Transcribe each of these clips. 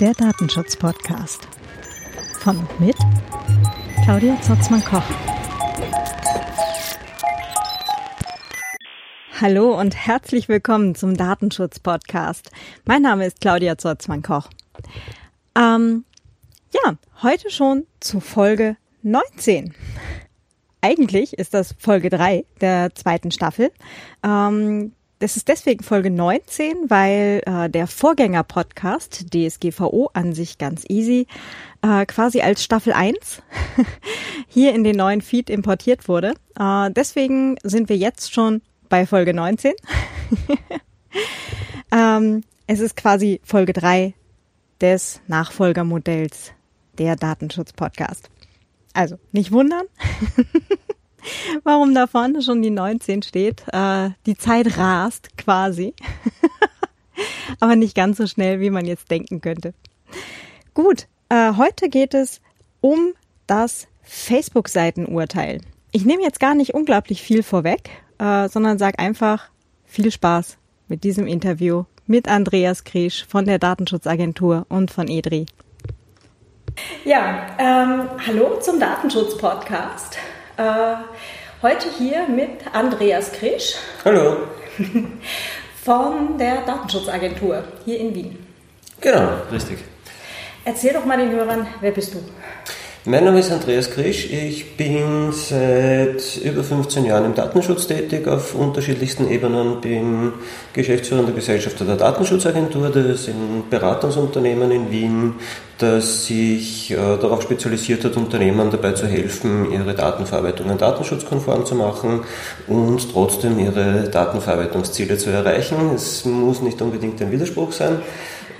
Der Datenschutz-Podcast. Von und mit Claudia Zotzmann-Koch. Hallo und herzlich willkommen zum Datenschutz-Podcast. Mein Name ist Claudia Zotzmann-Koch. Ähm, ja, heute schon zu Folge 19. Eigentlich ist das Folge 3 der zweiten Staffel. Ähm, das ist deswegen Folge 19, weil äh, der Vorgänger-Podcast DSGVO an sich ganz easy äh, quasi als Staffel 1 hier in den neuen Feed importiert wurde. Äh, deswegen sind wir jetzt schon bei Folge 19. ähm, es ist quasi Folge 3 des Nachfolgermodells der Datenschutz-Podcast. Also nicht wundern. warum da vorne schon die 19 steht. Äh, die Zeit rast quasi. Aber nicht ganz so schnell, wie man jetzt denken könnte. Gut, äh, heute geht es um das Facebook-Seitenurteil. Ich nehme jetzt gar nicht unglaublich viel vorweg, äh, sondern sage einfach viel Spaß mit diesem Interview mit Andreas Kriesch von der Datenschutzagentur und von EDRI. Ja, ähm, hallo zum Datenschutz-Podcast. Äh, heute hier mit Andreas Krisch. Hallo. Von der Datenschutzagentur hier in Wien. Genau, richtig. Erzähl doch mal den Hörern, wer bist du? Mein Name ist Andreas Krisch. Ich bin seit über 15 Jahren im Datenschutz tätig auf unterschiedlichsten Ebenen. Bin geschäftsführender Gesellschafter der Datenschutzagentur. Das ist ein Beratungsunternehmen in Wien, das sich äh, darauf spezialisiert hat, Unternehmen dabei zu helfen, ihre Datenverarbeitung datenschutzkonform zu machen und trotzdem ihre Datenverarbeitungsziele zu erreichen. Es muss nicht unbedingt ein Widerspruch sein.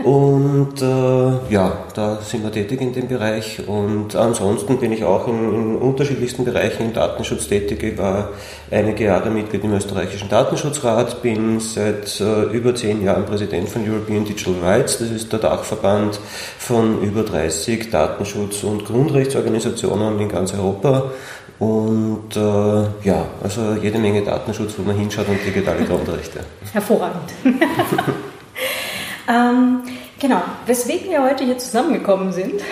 Und äh, ja, da sind wir tätig in dem Bereich. Und ansonsten bin ich auch in, in, unterschiedlichsten Bereichen im Datenschutz tätig. Ich war einige Jahre Mitglied im österreichischen Datenschutzrat, bin seit äh, über zehn Jahren Präsident von European Digital Rights. Das ist der Dachverband von über 30 Datenschutz- und Grundrechtsorganisationen in ganz Europa. Und äh, ja, also jede Menge Datenschutz, wo man hinschaut und digitale Grundrechte. Hervorragend. Ähm, genau, weswegen wir heute hier zusammengekommen sind.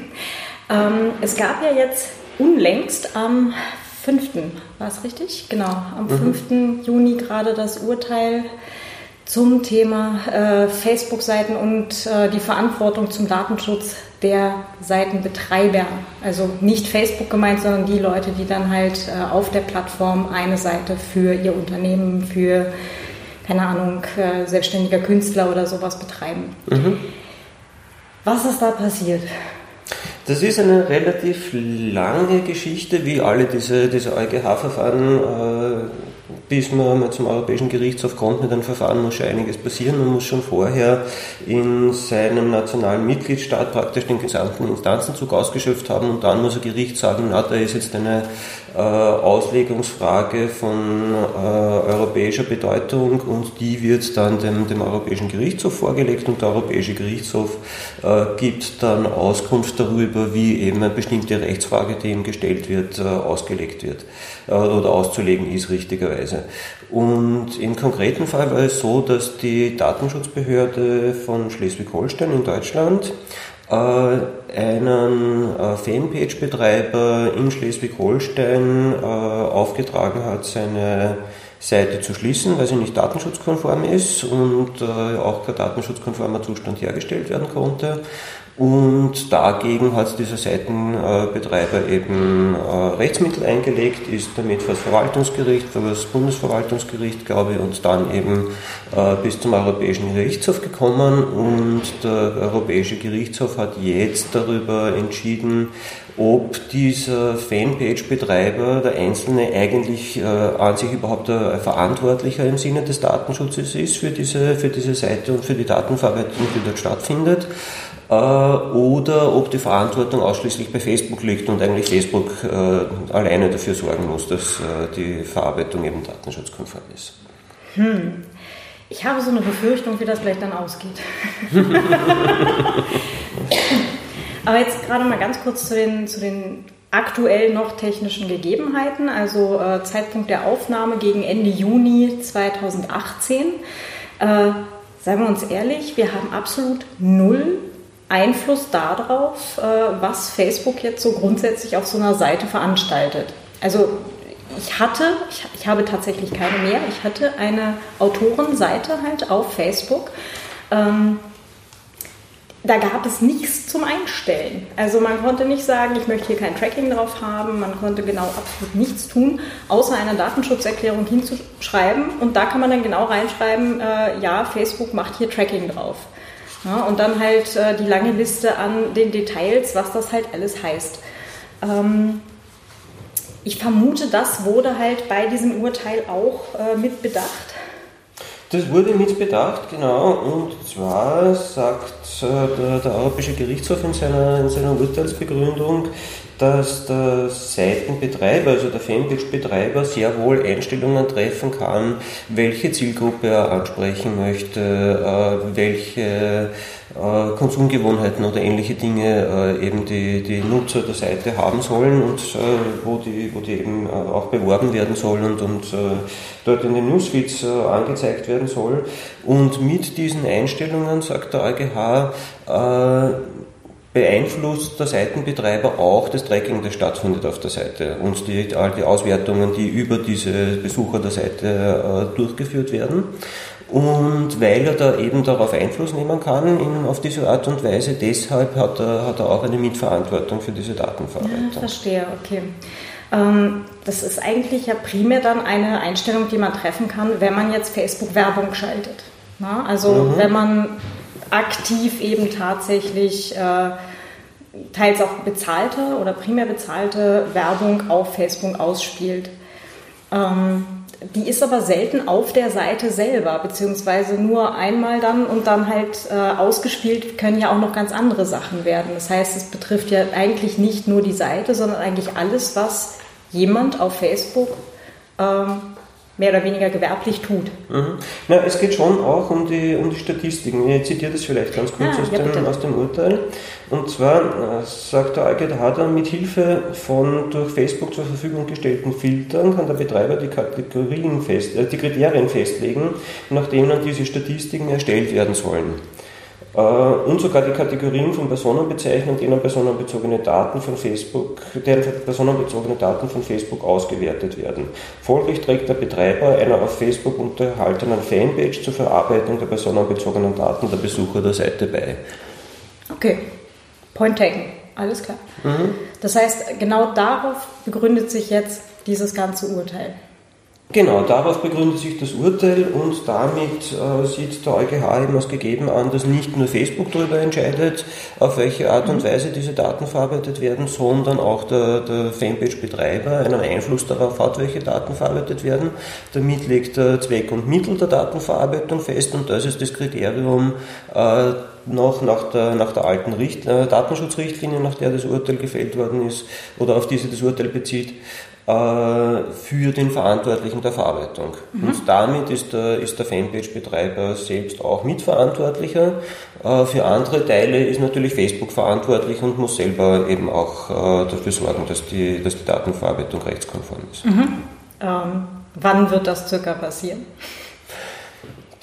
ähm, es gab ja jetzt unlängst am 5. war es richtig? Genau, am mhm. 5. Juni gerade das Urteil zum Thema äh, Facebook-Seiten und äh, die Verantwortung zum Datenschutz der Seitenbetreiber. Also nicht Facebook gemeint, sondern die Leute, die dann halt äh, auf der Plattform eine Seite für ihr Unternehmen, für keine Ahnung, äh, selbstständiger Künstler oder sowas betreiben. Mhm. Was ist da passiert? Das ist eine relativ lange Geschichte, wie alle diese, diese EuGH-Verfahren äh, bis man mal zum Europäischen Gerichtshof kommt mit einem Verfahren, muss schon einiges passieren. Man muss schon vorher in seinem nationalen Mitgliedstaat praktisch den gesamten Instanzenzug ausgeschöpft haben und dann muss ein Gericht sagen, na, da ist jetzt eine äh, Auslegungsfrage von äh, europäischer Bedeutung und die wird dann dem, dem Europäischen Gerichtshof vorgelegt und der Europäische Gerichtshof äh, gibt dann Auskunft darüber, wie eben eine bestimmte Rechtsfrage, die ihm gestellt wird, äh, ausgelegt wird äh, oder auszulegen ist richtigerweise. Und im konkreten Fall war es so, dass die Datenschutzbehörde von Schleswig-Holstein in Deutschland äh, einen Fanpage-Betreiber in Schleswig-Holstein aufgetragen hat, seine Seite zu schließen, weil sie nicht datenschutzkonform ist und auch kein datenschutzkonformer Zustand hergestellt werden konnte. Und dagegen hat dieser Seitenbetreiber eben äh, Rechtsmittel eingelegt, ist damit vor das Verwaltungsgericht, vor das Bundesverwaltungsgericht, glaube ich, und dann eben äh, bis zum Europäischen Gerichtshof gekommen. Und der Europäische Gerichtshof hat jetzt darüber entschieden, ob dieser Fanpage-Betreiber, der Einzelne, eigentlich äh, an sich überhaupt ein Verantwortlicher im Sinne des Datenschutzes ist für diese, für diese Seite und für die Datenverarbeitung, die dort stattfindet. Äh, oder ob die Verantwortung ausschließlich bei Facebook liegt und eigentlich Facebook äh, alleine dafür sorgen muss, dass äh, die Verarbeitung eben datenschutzkonform ist. Hm. Ich habe so eine Befürchtung, wie das vielleicht dann ausgeht. Aber jetzt gerade mal ganz kurz zu den, zu den aktuell noch technischen Gegebenheiten, also äh, Zeitpunkt der Aufnahme gegen Ende Juni 2018. Äh, seien wir uns ehrlich, wir haben absolut null Einfluss darauf, äh, was Facebook jetzt so grundsätzlich auf so einer Seite veranstaltet. Also ich hatte, ich, ich, habe tatsächlich keine mehr, ich hatte eine Autorenseite halt auf Facebook. Ähm, da gab es nichts zum Einstellen. Also man konnte nicht sagen, ich möchte hier kein Tracking drauf haben, man konnte genau absolut nichts tun, außer eine Datenschutzerklärung hinzuschreiben und da kann man dann genau reinschreiben, äh, ja, Facebook macht hier Tracking drauf. Ja, und dann halt äh, die lange Liste an den Details, was das halt alles heißt. Ähm, ich vermute, das wurde halt bei diesem Urteil auch äh, mit bedacht. Das wurde mit bedacht, genau. Und zwar sagt äh, der, der, Europäische Gerichtshof in seiner, in seiner Urteilsbegründung, dass der Seitenbetreiber, also der Fanpage-Betreiber, sehr wohl Einstellungen treffen kann, welche Zielgruppe er ansprechen möchte, äh, welche äh, Konsumgewohnheiten oder ähnliche Dinge äh, eben die, die Nutzer der Seite haben sollen und wo, die, wo die eben auch beworben werden sollen und, und dort in den Newsfeeds angezeigt werden soll. Und mit diesen Einstellungen, sagt der EuGH, beeinflusst der Seitenbetreiber auch das Tracking, das stattfindet auf der Seite und die, all die Auswertungen, die über diese Besucher der Seite äh, durchgeführt werden. Und weil er da eben darauf Einfluss nehmen kann, in, auf diese Art und Weise, deshalb hat er, hat er auch eine Mitverantwortung für diese Datenverarbeitung. Ja, verstehe, okay. Ähm, das ist eigentlich ja primär dann eine Einstellung, die man treffen kann, wenn man jetzt Facebook-Werbung schaltet. Na? Also mhm. wenn man aktiv eben tatsächlich äh, teils auch bezahlte oder primär bezahlte Werbung auf Facebook ausspielt. Ähm, die ist aber selten auf der Seite selber, beziehungsweise nur einmal dann und dann halt äh, ausgespielt können ja auch noch ganz andere Sachen werden. Das heißt, es betrifft ja eigentlich nicht nur die Seite, sondern eigentlich alles, was jemand auf Facebook ähm, mehr oder weniger gewerblich tut. Mhm. Na, es geht schon auch um die, um die Statistiken. Ich zitiere das vielleicht ganz kurz ah, aus, ja, dem, aus, dem, Urteil. Und zwar äh, sagt der Alged Hader, mit Hilfe von durch Facebook zur Verfügung gestellten Filtern kann der Betreiber die, Kategorien fest, äh, die Kriterien festlegen, nach denen diese Statistiken erstellt werden sollen. Äh, und sogar die Kategorien von Personenbezeichnungen, denen personenbezogene Daten von Facebook, deren personenbezogene Daten von Facebook ausgewertet werden. Folglich trägt der Betreiber einer auf Facebook unterhaltenen Fanpage zur Verarbeitung der personenbezogenen Daten der Besucher der Seite bei. Okay, point taken, alles klar. Mhm. Das heißt, genau darauf begründet sich jetzt dieses ganze Urteil. Genau, darauf begründet sich das Urteil und damit äh, sieht der EuGH eben als gegeben an, dass nicht nur Facebook darüber entscheidet, auf welche Art und mhm. Weise diese Daten verarbeitet werden, sondern auch der, der Fanpage-Betreiber einen Einfluss darauf hat, welche Daten verarbeitet werden. Damit legt der Zweck und Mittel der Datenverarbeitung fest und das ist das Kriterium, äh, noch nach der, nach der alten Richt, äh, Datenschutzrichtlinie, nach der das Urteil gefällt worden ist oder auf diese das Urteil bezieht, für den Verantwortlichen der Verarbeitung. Mhm. Und damit ist der, ist der Fanpage-Betreiber selbst auch Mitverantwortlicher. Äh, für andere Teile ist natürlich Facebook verantwortlich und muss selber eben auch äh, dafür sorgen, dass die, dass die Datenverarbeitung rechtskonform ist. Mhm. Ähm, wann wird das circa passieren?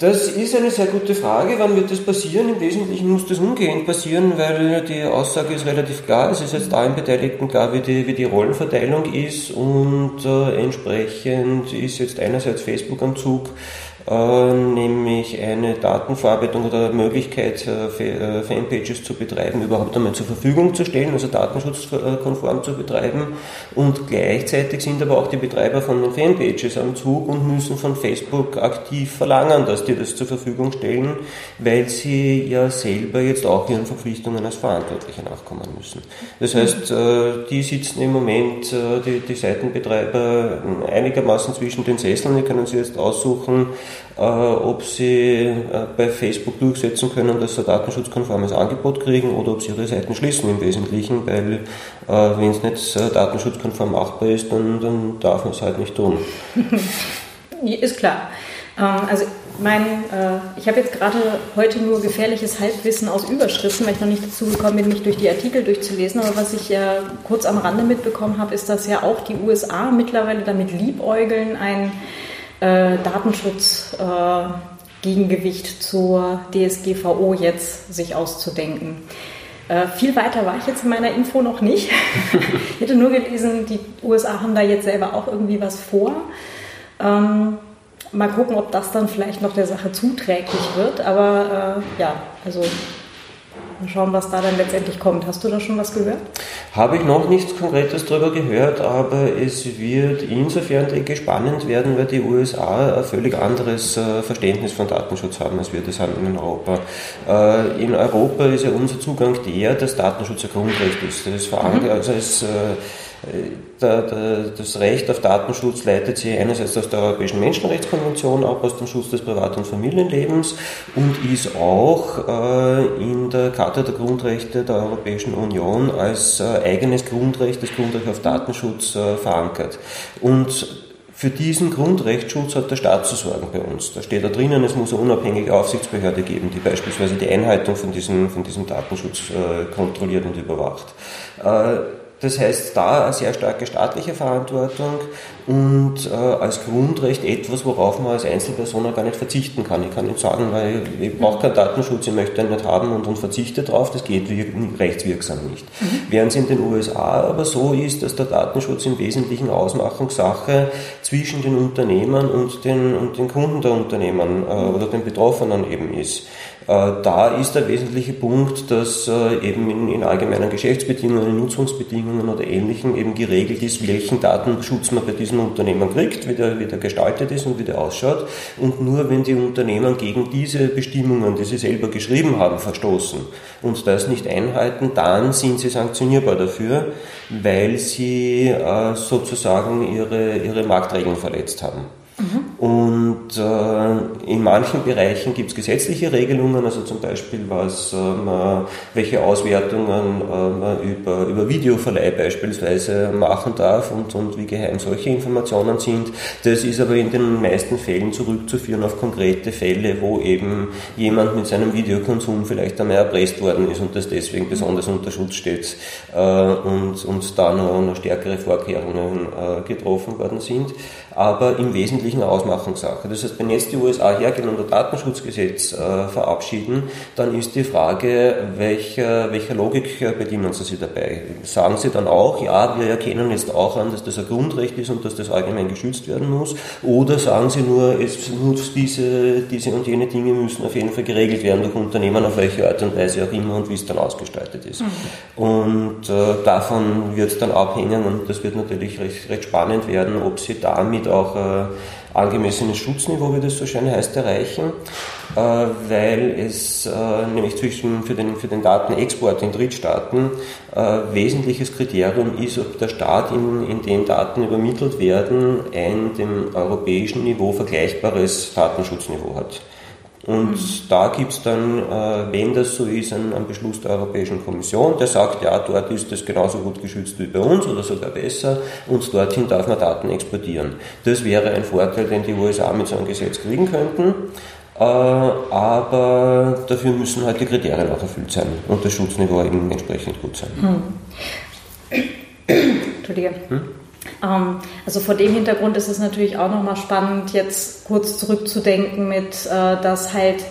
Das ist eine sehr gute Frage. Wann wird das passieren? Im Wesentlichen muss das umgehend passieren, weil die Aussage ist relativ klar. Es ist jetzt allen Beteiligten klar, wie die, wie die Rollenverteilung ist und äh, entsprechend ist jetzt einerseits Facebook am Zug, äh, nämlich eine Datenverarbeitung oder Möglichkeit, äh, äh, Fanpages zu betreiben, überhaupt einmal zur Verfügung zu stellen, also datenschutzkonform zu betreiben. Und gleichzeitig sind aber auch die Betreiber von den Fanpages am Zug und müssen von Facebook aktiv verlangen, dass die das zur Verfügung stellen, weil sie ja selber jetzt auch ihren Verpflichtungen als Verantwortliche nachkommen müssen. Das heißt, die sitzen im Moment, die, die Seitenbetreiber, einigermaßen zwischen den Sesseln, die können sie jetzt aussuchen, äh, ob sie äh, bei Facebook durchsetzen können, dass sie ein datenschutzkonformes Angebot kriegen oder ob sie ihre Seiten schließen im Wesentlichen, weil äh, wenn es nicht datenschutzkonform machbar ist, dann, dann darf man es halt nicht tun. ist klar. Ähm, also mein, äh, ich habe jetzt gerade heute nur gefährliches Halbwissen aus Überschriften, weil ich noch nicht dazu gekommen bin, mich durch die Artikel durchzulesen. Aber was ich ja kurz am Rande mitbekommen habe, ist, dass ja auch die USA mittlerweile damit liebäugeln, ein äh, Datenschutzgegengewicht äh, zur DSGVO jetzt sich auszudenken. Äh, viel weiter war ich jetzt in meiner Info noch nicht. ich hätte nur gelesen, die USA haben da jetzt selber auch irgendwie was vor. Ähm, mal gucken, ob das dann vielleicht noch der Sache zuträglich wird. Aber äh, ja, also Mal schauen, was da dann letztendlich kommt. Hast du da schon was gehört? Habe ich noch nichts Konkretes darüber gehört, aber es wird insofern denke ich, spannend werden, weil die USA ein völlig anderes äh, Verständnis von Datenschutz haben, als wir das haben in Europa. Äh, in Europa ist ja unser Zugang der, dass Datenschutz ein Grundrecht ist. Das ist verankert, mhm. also es das Recht auf Datenschutz leitet sich einerseits aus der Europäischen Menschenrechtskonvention ab, aus dem Schutz des Privat- und Familienlebens und ist auch äh, in der Charta der Grundrechte der Europäischen Union als äh, eigenes Grundrecht, das Grundrecht auf Datenschutz, äh, verankert. Und für diesen Grundrechtsschutz hat der Staat zu sorgen bei uns. Da steht da drinnen, es muss eine unabhängige Aufsichtsbehörde geben, die beispielsweise die Einhaltung von diesem, von diesem Datenschutz kontrolliert und überwacht. Das heißt, da eine sehr starke staatliche Verantwortung und äh, als Grundrecht etwas, worauf man als Einzelperson gar nicht verzichten kann. Ich kann nicht sagen, weil ich brauche keinen Datenschutz, ich möchte ihn nicht haben und, und verzichte darauf, das geht rechtswirksam nicht. Mhm. Während es in den USA aber so ist, dass der Datenschutz im Wesentlichen Ausmachungssache zwischen den Unternehmern und den, und den Kunden der Unternehmen äh, oder den Betroffenen eben ist. Äh, da ist der wesentliche Punkt, dass äh, eben in, in allgemeinen Geschäftsbedingungen, in Nutzungsbedingungen oder Ähnlichem eben geregelt ist, welchen Datenschutz man bei diesem Unternehmen kriegt, wie der, wie der gestaltet ist und wie der ausschaut. Und nur wenn die Unternehmen gegen diese Bestimmungen, die sie selber geschrieben haben, verstoßen und das nicht einhalten, dann sind sie sanktionierbar dafür, weil sie äh, sozusagen ihre, ihre Marktregeln verletzt haben. Äh, in manchen Bereichen gibt es gesetzliche Regelungen, also zum Beispiel was, ähm, welche Auswertungen äh, man über, über Videoverleih beispielsweise machen darf und, und wie geheim solche Informationen sind. Das ist aber in den meisten Fällen zurückzuführen auf konkrete Fälle, wo eben jemand mit seinem Videokonsum vielleicht einmal erpresst worden ist und das deswegen besonders unter Schutz steht äh, und, und da noch, noch stärkere Vorkehrungen äh, getroffen worden sind aber im Wesentlichen eine Ausmachungssache. Das heißt, wenn jetzt die USA hergehen und ein Datenschutzgesetz äh, verabschieden, dann ist die Frage, welcher, welcher Logik bedienen sie sich dabei? Sagen sie dann auch, ja, wir erkennen jetzt auch an, dass das ein Grundrecht ist und dass das allgemein geschützt werden muss? Oder sagen sie nur, es muss diese, diese und jene Dinge müssen auf jeden Fall geregelt werden durch Unternehmen, auf welche Art und Weise auch immer und wie es dann ausgestaltet ist. Mhm. Und äh, davon wird es dann abhängen und das wird natürlich recht, recht spannend werden, ob sie damit auch äh, angemessenes Schutzniveau, wie das so schön heißt, erreichen, äh, weil es äh, nämlich zwischen, für, den, für den Datenexport in Drittstaaten wesentliches Kriterium ist, ob der Staat, in, in dem Daten übermittelt werden, ein dem europäischen Niveau vergleichbares Datenschutzniveau hat. Und mhm. da gibt es dann, äh, wenn das so ist, einen, einen, Beschluss der Europäischen Kommission, der sagt, ja, dort ist das genauso gut geschützt wie bei uns oder sogar besser und dorthin darf man Daten exportieren. Das wäre ein Vorteil, den die USA mit so einem Gesetz kriegen könnten. Äh, aber dafür müssen halt die Kriterien auch erfüllt sein und das Schutzniveau eben entsprechend gut sein. Hm. Entschuldige. Hm? Ähm, also vor dem Hintergrund ist es natürlich auch nochmal spannend, jetzt kurz zurückzudenken mit, äh, dass halt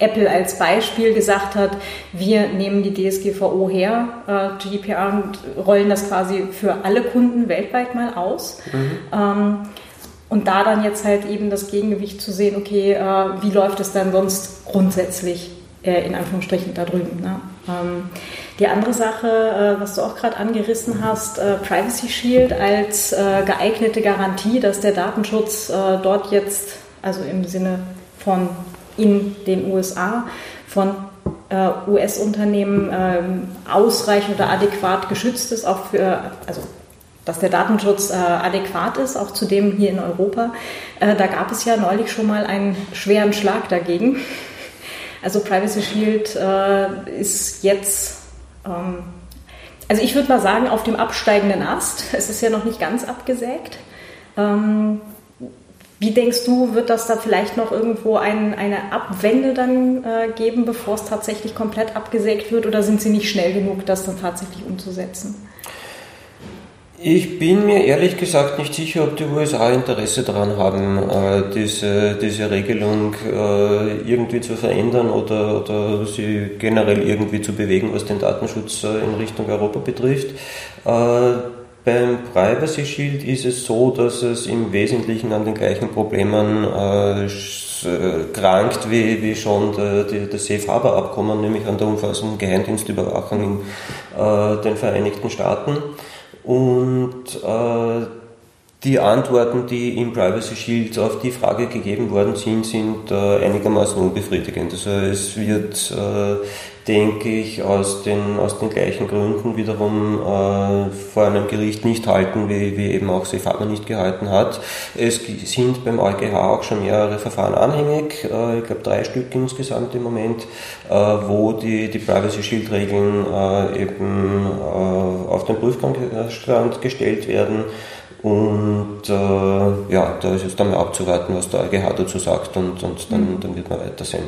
Apple als Beispiel gesagt hat, wir nehmen die DSGVO her, äh, GDPR und rollen das quasi für alle Kunden weltweit mal aus. Mhm. Ähm, und da dann jetzt halt eben das Gegengewicht zu sehen, okay, äh, wie läuft es dann sonst grundsätzlich in Anführungsstrichen da drüben. Ne? Die andere Sache, äh, was du auch gerade angerissen hast, äh, Privacy Shield als äh, geeignete Garantie, dass der Datenschutz dort jetzt, also im Sinne von in den USA, von US-Unternehmen ähm, ausreichend oder adäquat geschützt ist, auch für, also dass der Datenschutz adäquat ist, auch zu dem hier in Europa. da gab es ja neulich schon mal einen schweren Schlag dagegen. Also Privacy Shield ist jetzt also ich würde mal sagen, auf dem absteigenden Ast. Es ist ja noch nicht ganz abgesägt. Ähm, Wie denkst du, wird das da vielleicht noch irgendwo ein, eine Abwende dann äh, geben, bevor es tatsächlich komplett abgesägt wird? Oder sind sie nicht schnell genug, das dann tatsächlich umzusetzen? Ich bin mir ehrlich gesagt nicht sicher, ob die USA Interesse daran haben, äh, diese, diese Regelung äh, irgendwie zu verändern oder, oder sie generell irgendwie zu bewegen, was den Datenschutz äh, in Richtung Europa betrifft. Beim Privacy Shield ist es so, dass es im Wesentlichen an den gleichen Problemen krankt wie, wie schon das Safe Harbor Abkommen, nämlich an der umfassenden Geheimdienstüberwachung in den Vereinigten Staaten. Und äh, die Antworten, die im Privacy Shield auf die Frage gegeben worden sind, sind äh, einigermaßen unbefriedigend. Also es wird, äh, denke ich, aus den, aus den gleichen Gründen wiederum äh, vor einem Gericht nicht halten, wie, wie eben auch Sefama nicht gehalten hat. Es sind beim EuGH auch schon mehrere Verfahren anhängig, äh, ich glaube drei Stück insgesamt im Moment, äh, wo die, die Privacy Shield Regeln äh, eben auf den Prüfstand gestellt werden. Und äh, ja, da ist jetzt dann mal abzuwarten, was der EuGH dazu sagt und, und dann, mhm. dann wird man weitersehen.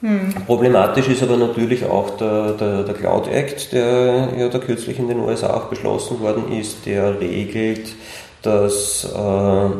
Mhm. Problematisch ist aber natürlich auch der, der, der, Cloud Act, der ja da kürzlich in den USA auch beschlossen worden ist, der regelt, dass äh,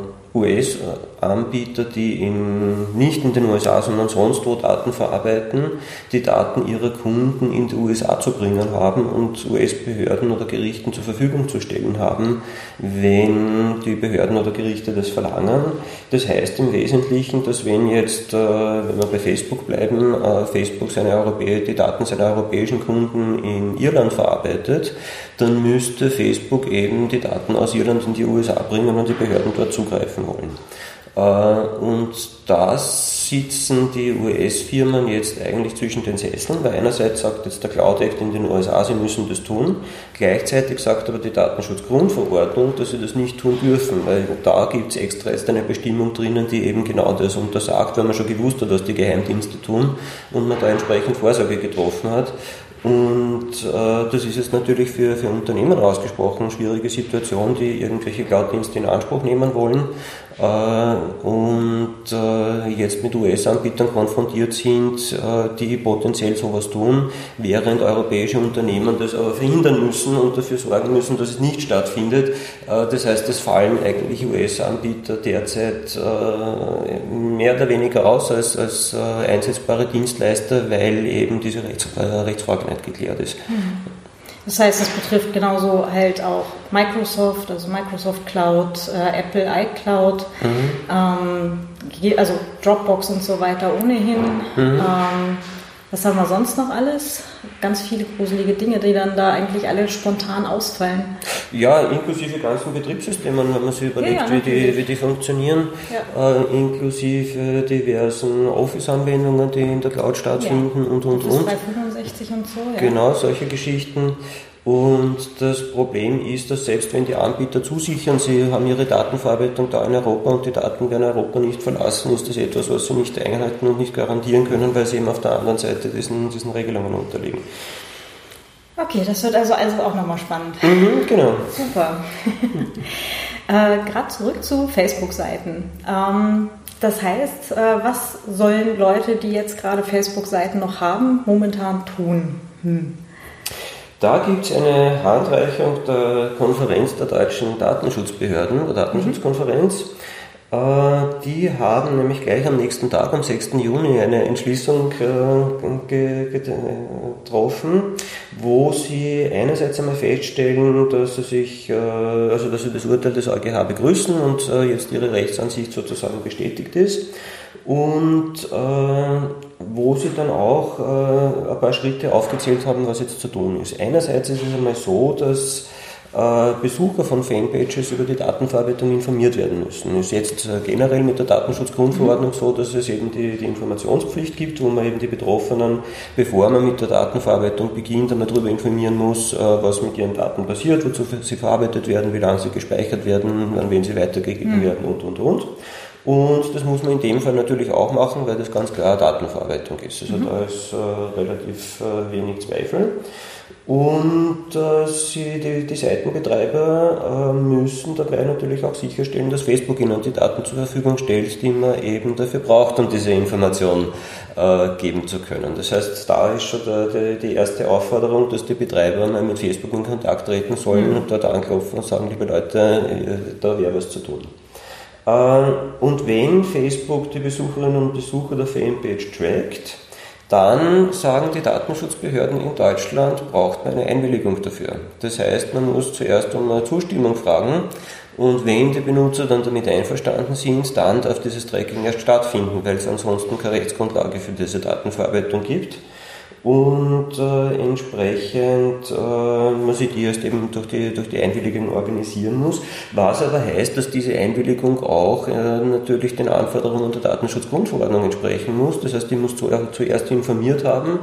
US-Anbieter, die in, nicht in den USA, sondern sonst wo Daten verarbeiten, die Daten ihrer Kunden in die USA zu bringen haben und US-Behörden oder Gerichten zur Verfügung zu stellen haben, wenn die Behörden oder Gerichte das verlangen. Das heißt im Wesentlichen, dass wenn jetzt, äh, wenn wir bei Facebook bleiben, äh, Facebook seine Europä die Daten seiner europäischen Kunden in Irland verarbeitet, dann müsste Facebook eben die Daten aus Irland in die USA bringen und die Behörden dort zugreifen wollen. Äh, und das sitzen die US-Firmen jetzt eigentlich zwischen den Sesseln, weil einerseits sagt jetzt der Cloud Act in den USA, sie müssen das tun, gleichzeitig sagt aber die Datenschutzgrundverordnung, dass sie das nicht tun dürfen, weil da gibt es extra jetzt eine Bestimmung drinnen, die eben genau das untersagt, weil man schon gewusst hat, was die Geheimdienste tun und man da entsprechend Vorsorge getroffen hat. Und äh, das ist jetzt natürlich für, für Unternehmen ausgesprochen eine schwierige Situation, die irgendwelche Cloud-Dienste in Anspruch nehmen wollen und äh, jetzt mit US-Anbietern konfrontiert sind, äh, die potenziell sowas tun, während europäische Unternehmen das aber verhindern müssen und dafür sorgen müssen, dass es nicht stattfindet. Äh, das heißt, es fallen eigentlich US-Anbieter derzeit äh, mehr oder weniger aus als, als äh, einsetzbare Dienstleister, weil eben diese Rechts, Rechtsfrage nicht geklärt ist. Mhm. Das heißt, es betrifft genauso halt auch Microsoft, also Microsoft Cloud, äh, Apple iCloud, mhm. ähm, also Dropbox und so weiter ohnehin. Mhm. Ähm, was haben wir sonst noch alles? Ganz viele gruselige Dinge, die dann da eigentlich alle spontan ausfallen. Ja, inklusive ganzen Betriebssystemen, wenn man sich überlegt, ja, ja, wie, die, wie die funktionieren, ja. äh, inklusive diversen Office-Anwendungen, die in der Cloud stattfinden und und und. 365 und so, ja. Genau, solche Geschichten. Und das Problem ist, dass selbst wenn die Anbieter zusichern, sie haben ihre Datenverarbeitung da in Europa und die Daten werden Europa nicht verlassen, ist das etwas, was sie nicht einhalten und nicht garantieren können, weil sie eben auf der anderen Seite diesen, diesen Regelungen unterliegen. Okay, das wird also, also auch nochmal spannend. Mhm, genau. Super. äh, Gerade zurück zu Facebook-Seiten. Ähm, das heißt, äh, was sollen Leute, die jetzt gerade Facebook-Seiten noch haben, momentan tun? Hm. Da gibt es eine Handreichung der Konferenz der deutschen Datenschutzbehörden, der Datenschutzkonferenz. Äh, die haben nämlich gleich am nächsten Tag, am 6. Juni, eine Entschließung äh, getroffen, wo sie einerseits einmal feststellen, dass sie sich, äh, also dass sie das Urteil des EuGH begrüßen und jetzt ihre Rechtsansicht sozusagen bestätigt ist und äh, wo sie dann auch äh, ein paar Schritte aufgezählt haben, was jetzt zu tun ist. Einerseits ist es einmal so, dass äh, Besucher von Fanpages über die Datenverarbeitung informiert werden müssen. Ist jetzt äh, generell mit der Datenschutzgrundverordnung so, dass es eben die, die, Informationspflicht gibt, wo man eben die Betroffenen, bevor man mit der Datenverarbeitung beginnt, einmal darüber informieren muss, äh, was mit ihren Daten passiert, wozu sie verarbeitet werden, wie lange sie gespeichert werden, an wen sie weitergegeben mhm. werden und, und, und. Und das muss man in dem Fall natürlich auch machen, weil das ganz klar Datenverarbeitung ist. Also mhm. da ist äh, relativ äh, wenig Zweifel. Und äh, sie, die, die, Seitenbetreiber äh, müssen dabei natürlich auch sicherstellen, dass Facebook ihnen die Daten zur Verfügung stellt, die man eben dafür braucht, um diese Information äh, geben zu können. Das heißt, da ist schon der, der, die erste Aufforderung, dass die Betreiber mal mit Facebook in Kontakt treten sollen mhm. und dort anklopfen und sagen, liebe Leute, äh, da wäre was zu tun. Äh, und wenn Facebook die Besucherinnen und Besucher der Fanpage trackt, dann sagen die Datenschutzbehörden in Deutschland, braucht man eine Einwilligung dafür. Das heißt, man muss zuerst um eine Zustimmung fragen und wenn die Benutzer dann damit einverstanden sind, dann darf dieses Tracking erst stattfinden, weil es ansonsten keine Rechtsgrundlage für diese Datenverarbeitung gibt und äh, entsprechend äh, man sich die erst eben durch die, durch die Einwilligung organisieren muss, was aber heißt, dass diese Einwilligung auch äh, natürlich den Anforderungen der Datenschutzgrundverordnung entsprechen muss. Das heißt, die muss zuerst informiert haben,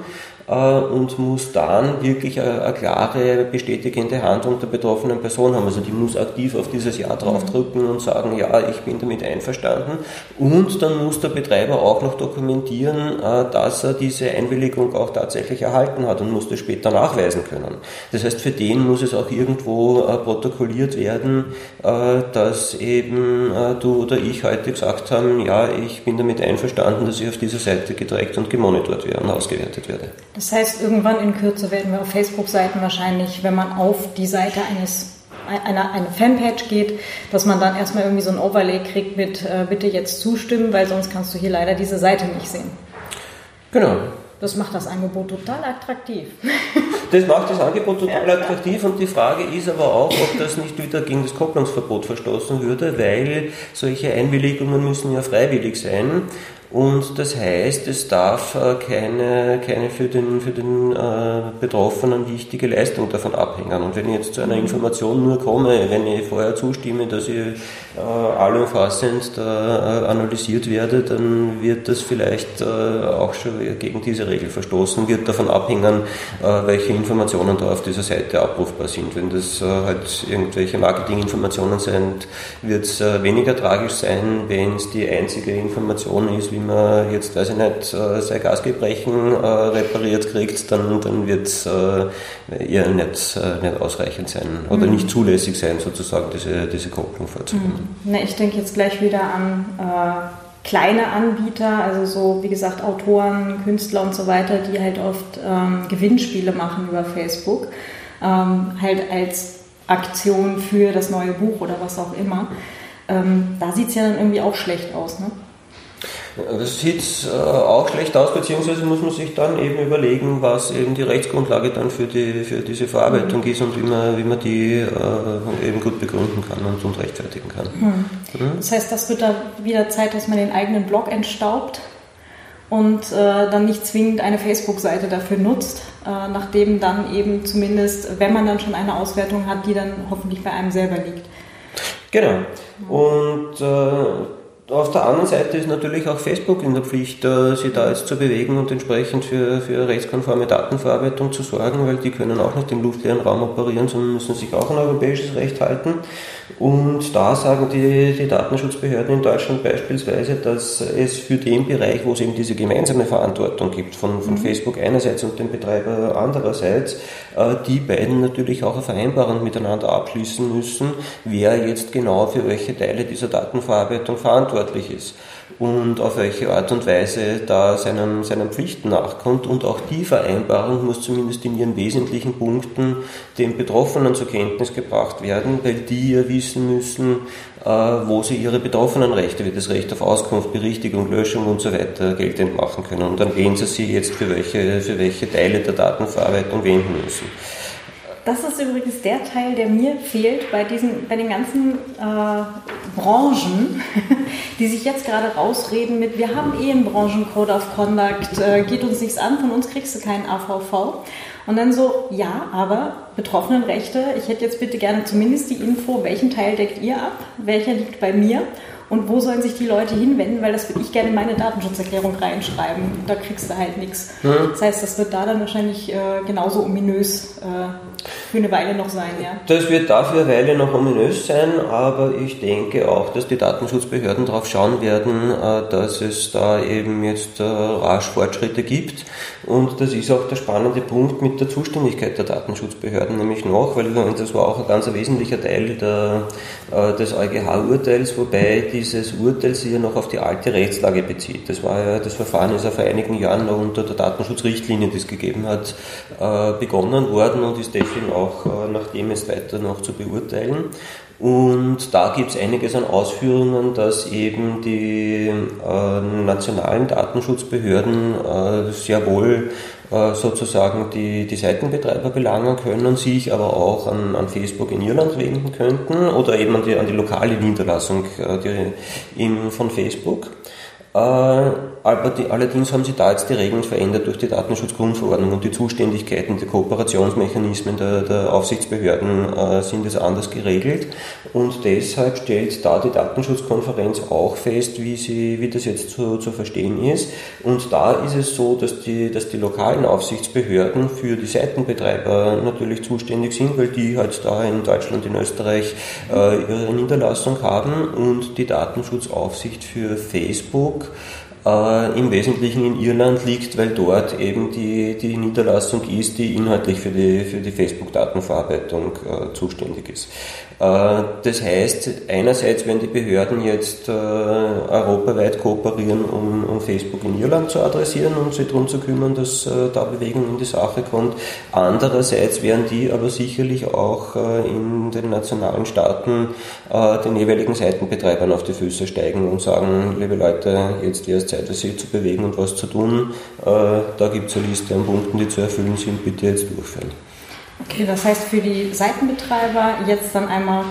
und muss dann wirklich eine, eine, klare bestätigende Handlung der betroffenen Person haben. Also die muss aktiv auf dieses Ja draufdrücken und sagen, ja, ich bin damit einverstanden. Und dann muss der Betreiber auch noch dokumentieren, äh, dass er diese Einwilligung auch tatsächlich erhalten hat und muss das später nachweisen können. Das heißt, für den muss es auch irgendwo äh, protokolliert werden, dass eben du oder ich heute gesagt haben, ja, ich bin damit einverstanden, dass ich auf dieser Seite getrackt und gemonitort werde und ausgewertet werde. Das heißt, irgendwann in Kürze werden wir auf Facebook-Seiten wahrscheinlich, wenn man auf die Seite eines einer, eine Fanpage geht, dass man dann erstmal irgendwie so ein Overlay kriegt mit äh, bitte jetzt zustimmen, weil sonst kannst du hier leider diese Seite nicht sehen. Genau. Das macht das Angebot total attraktiv. Das macht das Angebot total attraktiv und die Frage ist aber auch, ob das nicht wieder gegen das Kopplungsverbot verstoßen würde, weil solche Einwilligungen müssen ja freiwillig sein und das heißt, es darf äh, keine, keine für den, für den äh, Betroffenen wichtige Leistung davon abhängen. Und wenn ich jetzt zu einer Information nur komme, wenn ich vorher zustimme, dass ich äh, allumfassend da, äh, analysiert werde, dann wird das vielleicht äh, auch schon gegen diese Regel verstoßen, wird davon abhängen, äh, welche Informationen da auf dieser Seite abrufbar sind. Wenn das halt irgendwelche Marketinginformationen sind, wird es weniger tragisch sein, wenn es die einzige Information ist, wie man jetzt, weiß ich nicht, äh, sein Gasgebrechen äh, repariert kriegt, dann, dann wird es äh, eher nicht, nicht ausreichend sein oder mhm. nicht zulässig sein, sozusagen diese, diese Kopplung vorzunehmen. Mhm. Ich denke jetzt gleich wieder an äh, kleine Anbieter, also so wie gesagt Autoren, Künstler und so weiter, die halt oft ähm, Gewinnspiele machen über Facebook, ähm, halt als Aktion für das neue Buch oder was auch immer. Ähm, da sieht es ja dann irgendwie auch schlecht aus, ne? Das sieht äh, auch schlecht aus, beziehungsweise muss man sich dann eben überlegen, was eben die Rechtsgrundlage dann für, die, für diese Verarbeitung mhm. ist und wie man, wie man die äh, eben gut begründen kann und, und rechtfertigen kann. Mhm. Mhm. Das heißt, das wird da wieder Zeit, dass man den eigenen Blog entstaubt und äh, dann nicht zwingend eine Facebook-Seite dafür nutzt, äh, nachdem dann eben zumindest, wenn man dann schon eine Auswertung hat, die dann hoffentlich bei einem selber liegt. Genau. Und äh, auf der anderen Seite ist natürlich auch Facebook in der Pflicht, äh, sich da jetzt zu bewegen und entsprechend für, für rechtskonforme Datenverarbeitung zu sorgen, weil die können auch nicht im luftleeren Raum operieren, sondern müssen sich auch an europäisches Recht halten. Und da sagen die, die Datenschutzbehörden in Deutschland beispielsweise, dass es für den Bereich, wo es eben diese gemeinsame Verantwortung gibt, von, von mhm. Facebook einerseits und dem Betreiber andererseits, äh, die beiden natürlich auch eine Vereinbarung miteinander abschließen müssen, wer jetzt genau für welche Teile dieser Datenverarbeitung verantwortlich ist und auf welche Art und Weise da seinen, seinen Pflichten nachkommt. Und auch die Vereinbarung muss zumindest in ihren wesentlichen Punkten den Betroffenen zur Kenntnis gebracht werden, weil die ja wissen müssen, äh, wo sie ihre betroffenen Rechte, wie das Recht auf Auskunft, Berichtigung, Löschung und so weiter geltend machen können. Und an wen sie sich jetzt für welche, für welche Teile der Datenverarbeitung wenden müssen. Das ist übrigens der Teil, der mir fehlt bei, diesen, bei den ganzen äh, Branchen, die sich jetzt gerade rausreden mit, wir haben eh einen Branchencode of Conduct, äh, geht uns nichts an, von uns kriegst du keinen AVV. Und dann so, ja, aber Betroffenenrechte, ich hätte jetzt bitte gerne zumindest die Info, welchen Teil deckt ihr ab, welcher liegt bei mir und wo sollen sich die Leute hinwenden, weil das würde ich gerne in meine Datenschutzerklärung reinschreiben. Da kriegst du halt nichts. Mhm. Das heißt, das wird da dann wahrscheinlich äh, genauso ominös äh, für eine Weile noch sein, ja? Das wird dafür eine Weile noch ominös sein, aber ich denke auch, dass die Datenschutzbehörden darauf schauen werden, äh, dass es da eben jetzt äh, rasch Fortschritte gibt. Und das ist auch der spannende Punkt mit der Zuständigkeit der Datenschutzbehörden nämlich noch, weil das war auch ein ganz wesentlicher Teil der, äh, des EuGH-Urteils, wobei dieses Urteil sich ja noch auf die alte Rechtslage bezieht. Das war ja, das Verfahren ist ja vor einigen Jahren noch unter der Datenschutzrichtlinie, die es gegeben hat, begonnen worden und ist deswegen auch äh, nach dem es weiter noch zu beurteilen. Und da gibt es einiges an Ausführungen, dass eben die äh, nationalen Datenschutzbehörden äh, sehr wohl äh, sozusagen die, die Seitenbetreiber belangen können, sich aber auch an, an Facebook in Irland wenden könnten oder eben an die, an die lokale Niederlassung äh, die, in, von Facebook. Äh, aber die, allerdings haben sie da jetzt die Regeln verändert durch die Datenschutzgrundverordnung und die Zuständigkeiten, die Kooperationsmechanismen der, der Aufsichtsbehörden äh, sind es anders geregelt. Und deshalb stellt da die Datenschutzkonferenz auch fest, wie, sie, wie das jetzt zu, zu verstehen ist. Und da ist es so, dass die, dass die lokalen Aufsichtsbehörden für die Seitenbetreiber natürlich zuständig sind, weil die halt da in Deutschland, in Österreich äh, ihre Niederlassung haben. Und die Datenschutzaufsicht für Facebook äh, im Wesentlichen in Irland liegt, weil dort eben die, die Niederlassung ist, die inhaltlich für die, für die Facebook-Datenverarbeitung äh, zuständig ist. Äh, das heißt, einerseits werden die Behörden jetzt äh, europaweit kooperieren, um, Facebook in Irland zu adressieren und sich darum zu kümmern, dass äh, da Bewegung in die Sache kommt. Andererseits werden die aber sicherlich auch in den nationalen Staaten den jeweiligen Seitenbetreibern auf die Füße steigen und sagen, liebe Leute, jetzt wäre es Zeit, sich zu bewegen und was zu tun. Da gibt es eine Liste an Punkten, die zu erfüllen sind, bitte jetzt durchführen. Okay, das heißt für die Seitenbetreiber jetzt dann einmal,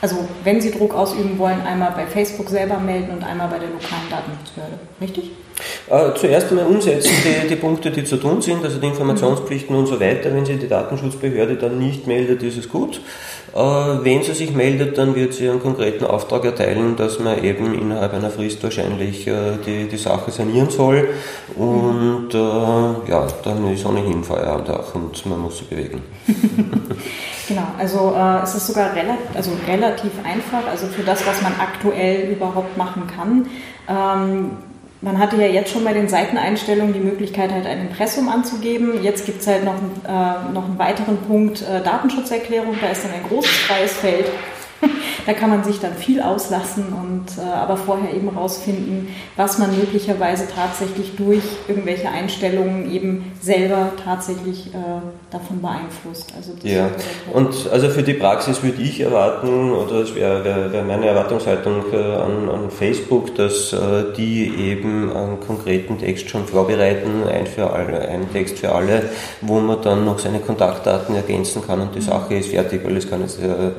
also wenn sie Druck ausüben wollen, einmal bei Facebook selber melden und einmal bei der lokalen Datenschutzbehörde, richtig? Äh, zuerst einmal umsetzen die, die, Punkte, die zu tun sind, also die Informationspflichten mhm. und so weiter. Wenn sie die Datenschutzbehörde dann nicht meldet, ist es gut. Äh, wenn sie sich meldet, dann wird sie einen konkreten Auftrag erteilen, dass man eben innerhalb einer Frist wahrscheinlich äh, die, die Sache sanieren soll. Und äh, ja, dann ist ohnehin Feuer am Dach und man muss sie bewegen. genau, also äh, es ist sogar relativ, also relativ einfach, also für das, was man aktuell überhaupt machen kann. Ähm, man hatte ja jetzt schon bei den Seiteneinstellungen die Möglichkeit, halt ein Impressum anzugeben. Jetzt gibt es halt noch, äh, noch einen weiteren Punkt äh, Datenschutzerklärung. Da ist dann ein großes freies Feld da kann man sich dann viel auslassen und äh, aber vorher eben rausfinden, was man möglicherweise tatsächlich durch irgendwelche Einstellungen eben selber tatsächlich äh, davon beeinflusst. Also ja, und also für die Praxis würde ich erwarten, oder es wäre wär, wär meine Erwartungshaltung äh, an, an, Facebook, dass äh, die eben einen konkreten Text schon vorbereiten, ein für alle, einen Text für alle, wo man dann noch seine Kontaktdaten ergänzen kann und die mhm. Sache ist fertig, weil es kann jetzt äh,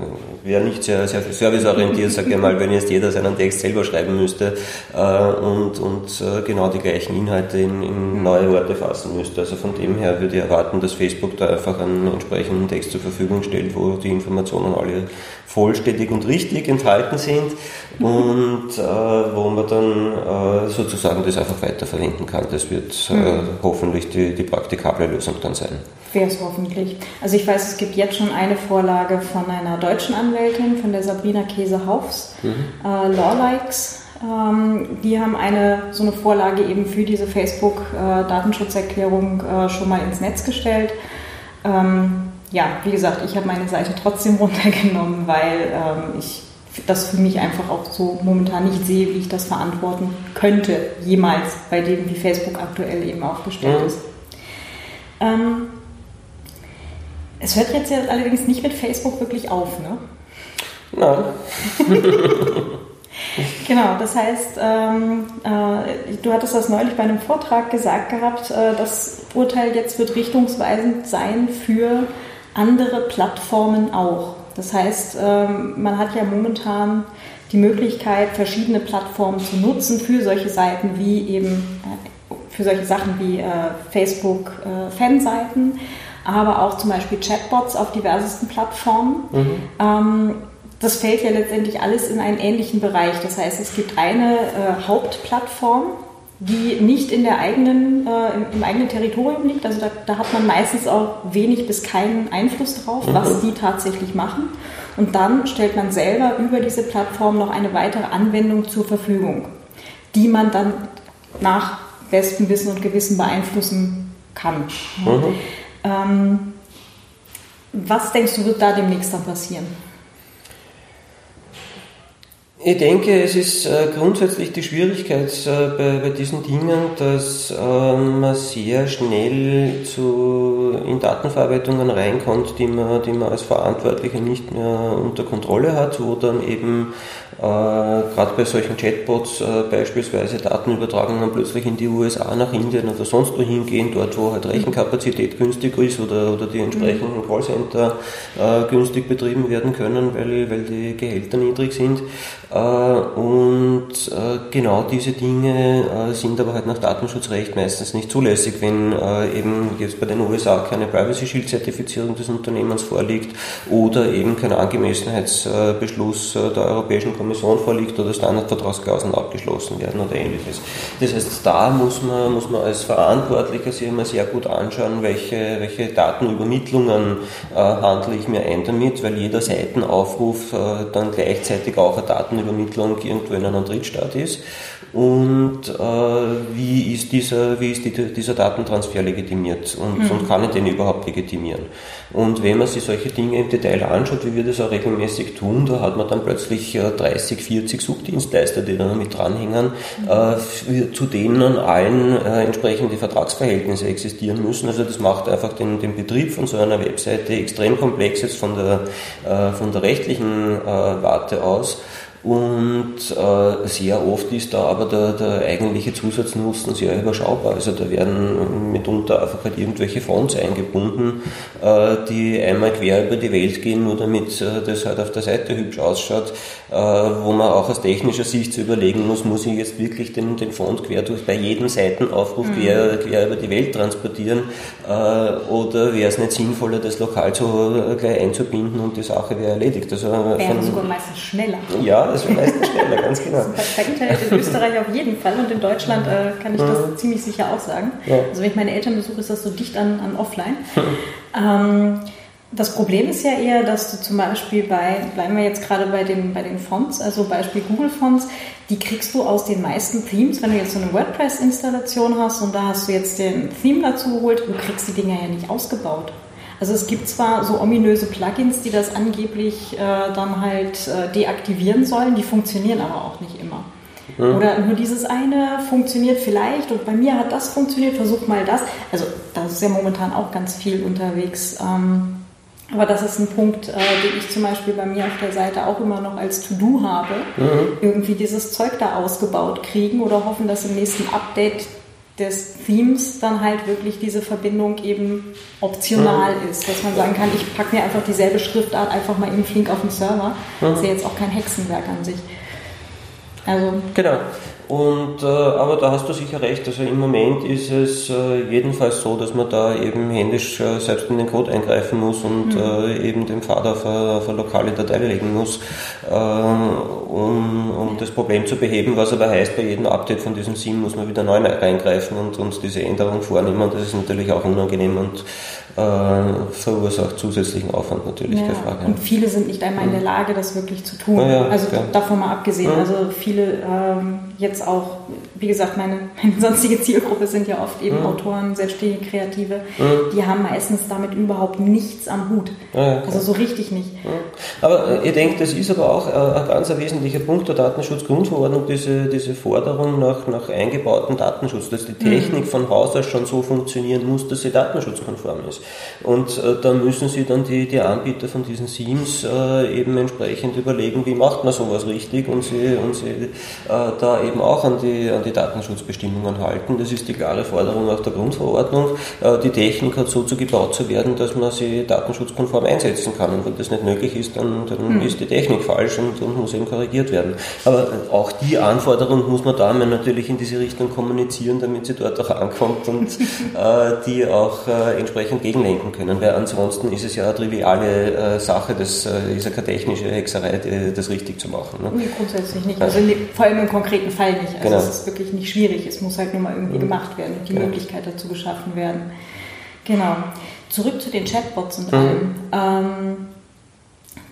wäre nicht sehr, sehr serviceorientiert, sage ich mal, wenn jetzt jeder seinen Text selber schreiben müsste äh, und, und äh, genau die gleichen Inhalte in, in, neue Worte fassen müsste. Also von dem her würde ich erwarten, dass Facebook da einfach einen entsprechenden Text zur Verfügung stellt, wo die Informationen alle vollständig und richtig enthalten sind und äh, wo man dann äh, sozusagen das einfach weiterverwenden kann. Das wird äh, mhm. hoffentlich die, die praktikable Lösung dann sein. Wäre es hoffentlich. Also ich weiß, es gibt jetzt schon eine Vorlage von einer deutschen Anwältin, von der Sabrina Käse-Haufs, mhm. äh, Lawlikes. Ähm, die haben eine so eine Vorlage eben für diese Facebook-Datenschutzerklärung äh, schon mal ins Netz gestellt. Ähm, ja, wie gesagt, ich habe meine Seite trotzdem runtergenommen, weil ähm, ich das für mich einfach auch so momentan nicht sehe, wie ich das verantworten könnte, jemals bei dem, wie Facebook aktuell eben aufgestellt mhm. ist. Ähm, es hört jetzt ja allerdings nicht mit Facebook wirklich auf, ne? Nein. genau, das heißt, ähm, äh, du hattest das neulich bei einem Vortrag gesagt gehabt, äh, das Urteil jetzt wird richtungsweisend sein für andere Plattformen auch. Das heißt, ähm, man hat ja momentan die Möglichkeit, verschiedene Plattformen zu nutzen für solche Seiten wie eben, äh, für solche Sachen wie äh, Facebook-Fanseiten. Äh, aber auch zum Beispiel Chatbots auf diversesten Plattformen. Mhm. Ähm, das fällt ja letztendlich alles in einen ähnlichen Bereich. Das heißt, es gibt eine äh, Hauptplattform, die nicht in der eigenen, äh, im, im, eigenen Territorium liegt. Also da, da, hat man meistens auch wenig bis keinen Einfluss drauf, mhm. was die tatsächlich machen. Und dann stellt man selber über diese Plattform noch eine weitere Anwendung zur Verfügung, die man dann nach bestem Wissen und Gewissen beeinflussen kann. Mhm. Ähm, was denkst du, wird da demnächst dann passieren? Ich denke, es ist äh, grundsätzlich die Schwierigkeit äh, bei, bei, diesen Dingen, dass ähm, man sehr schnell zu, in Datenverarbeitungen reinkommt, die man, die man als Verantwortlicher nicht mehr unter Kontrolle hat, wo dann eben äh, gerade bei solchen Chatbots äh, beispielsweise Datenübertragungen plötzlich in die USA, nach Indien oder sonst wo hingehen, dort wo halt Rechenkapazität günstig ist oder, oder die entsprechenden Callcenter äh, günstig betrieben werden können, weil, weil die Gehälter niedrig sind. Äh, und äh, genau diese Dinge äh, sind aber halt nach Datenschutzrecht meistens nicht zulässig, wenn eben jetzt bei den USA keine Privacy Shield Zertifizierung des Unternehmens vorliegt oder eben kein Angemessenheitsbeschluss der Europäischen Kommission vorliegt oder Standardvertragsklauseln abgeschlossen werden oder ähnliches. Das heißt, da muss man, muss man als Verantwortlicher sich immer sehr gut anschauen, welche, welche Datenübermittlungen handle ich mir ein damit, weil jeder Seitenaufruf dann gleichzeitig auch eine Daten Datenübermittlung irgendwo in einem Drittstaat ist und äh, wie ist, dieser, wie ist die, dieser Datentransfer legitimiert und, mhm. und kann ich den überhaupt legitimieren. Und wenn man sich solche Dinge im Detail anschaut, wie wir das auch regelmäßig tun, da hat man dann plötzlich äh, 30, 40 Subdienstleister, die da mit dranhängen, mhm. äh, zu denen allen äh, entsprechende Vertragsverhältnisse existieren müssen. Also das macht einfach den, den Betrieb von so einer Webseite extrem komplex jetzt von der, äh, von der rechtlichen äh, Warte aus. Und äh, sehr oft ist da aber der, der eigentliche Zusatznutzen sehr überschaubar. Also da werden mitunter einfach halt irgendwelche Fonds eingebunden, äh, die einmal quer über die Welt gehen, nur damit äh, das halt auf der Seite hübsch ausschaut, äh, wo man auch aus technischer Sicht zu überlegen muss, muss ich jetzt wirklich den, den Fond quer durch bei jedem Seitenaufruf mhm. quer, quer über die Welt transportieren äh, oder wäre es nicht sinnvoller, das lokal so äh, gleich einzubinden und die Sache wäre erledigt. Also, wäre sogar meistens schneller. Ja, das wäre meistens schneller, ganz genau. Das Internet in Österreich auf jeden Fall und in Deutschland äh, kann ich das mhm. ziemlich sicher auch sagen. Ja. Also wenn ich meine Eltern besuche, ist das so dicht an, an Offline. ähm, das Problem ist ja eher, dass du zum Beispiel bei, bleiben wir jetzt gerade bei den, bei den Fonts, also Beispiel Google Fonts, die kriegst du aus den meisten Themes, wenn du jetzt so eine WordPress-Installation hast und da hast du jetzt den Theme dazu geholt, du kriegst die Dinger ja nicht ausgebaut. Also es gibt zwar so ominöse Plugins, die das angeblich äh, dann halt äh, deaktivieren sollen, die funktionieren aber auch nicht immer. Mhm. Oder nur dieses eine funktioniert vielleicht und bei mir hat das funktioniert, versuch mal das. Also da ist ja momentan auch ganz viel unterwegs. Ähm, aber das ist ein Punkt, äh, den ich zum Beispiel bei mir auf der Seite auch immer noch als To-Do habe. Mhm. Irgendwie dieses Zeug da ausgebaut kriegen oder hoffen, dass im nächsten Update des Themes dann halt wirklich diese Verbindung eben optional mhm. ist. Dass man sagen kann, ich packe mir einfach dieselbe Schriftart einfach mal eben flink auf den Server. Mhm. Das ist ja jetzt auch kein Hexenwerk an sich. Also, genau. Und, äh, aber da hast du sicher recht. Also im Moment ist es äh, jedenfalls so, dass man da eben händisch äh, selbst in den Code eingreifen muss und mhm. Äh, eben den Pfad auf eine, auf eine, lokale Datei legen muss, äh, um, um das Problem zu beheben. Was aber heißt, bei jedem Update von diesem SIM muss man wieder neu reingreifen und uns diese Änderung vornehmen. Das ist natürlich auch unangenehm und äh, verursacht zusätzlichen Aufwand natürlich, ja, keine Frage. Und viele sind nicht einmal in der mhm. Lage, das wirklich zu tun. Ja, also klar. davon mal abgesehen. Ja. Also viele ähm, jetzt auch, wie gesagt, meine, meine sonstige Zielgruppe sind ja oft eben Autoren, selbstständige Kreative, die haben meistens damit überhaupt nichts am Hut. also so richtig nicht. Aber äh, ich denke, das ist aber auch äh, ein ganz wesentlicher Punkt der Datenschutzgrundverordnung, diese, diese Forderung nach, nach eingebauten Datenschutz, dass die mhm. Technik mhm. von Haus aus schon so funktionieren muss, dass sie datenschutzkonform ist. Und äh, da müssen Sie dann die, die Anbieter von diesen SIEMs äh, eben entsprechend überlegen, wie macht man sowas richtig und sie, und sie äh, da eben auch an die, an die Datenschutzbestimmungen halten. Das ist die klare Forderung nach der Grundverordnung. Äh, die Technik hat so zu gebaut zu werden, dass man sie datenschutzkonform einsetzen kann. Und wenn das nicht möglich ist, dann, dann mhm. ist die Technik falsch und, und, muss eben korrigiert werden. Aber auch die Anforderung muss man da natürlich in diese Richtung kommunizieren, damit sie dort auch ankommt und äh, die auch äh, entsprechend gegenlenken können. Weil ansonsten ist es ja eine triviale äh, Sache, das äh, ist ja keine technische Hexerei, das richtig zu machen. Ne? Nee, grundsätzlich nicht. Also vor allem im konkreten Fall nicht. Also genau. Wirklich nicht schwierig. Es muss halt nur mal irgendwie mhm. gemacht werden und die genau. Möglichkeit dazu geschaffen werden. Genau. Zurück zu den Chatbots und mhm. allem. Ähm,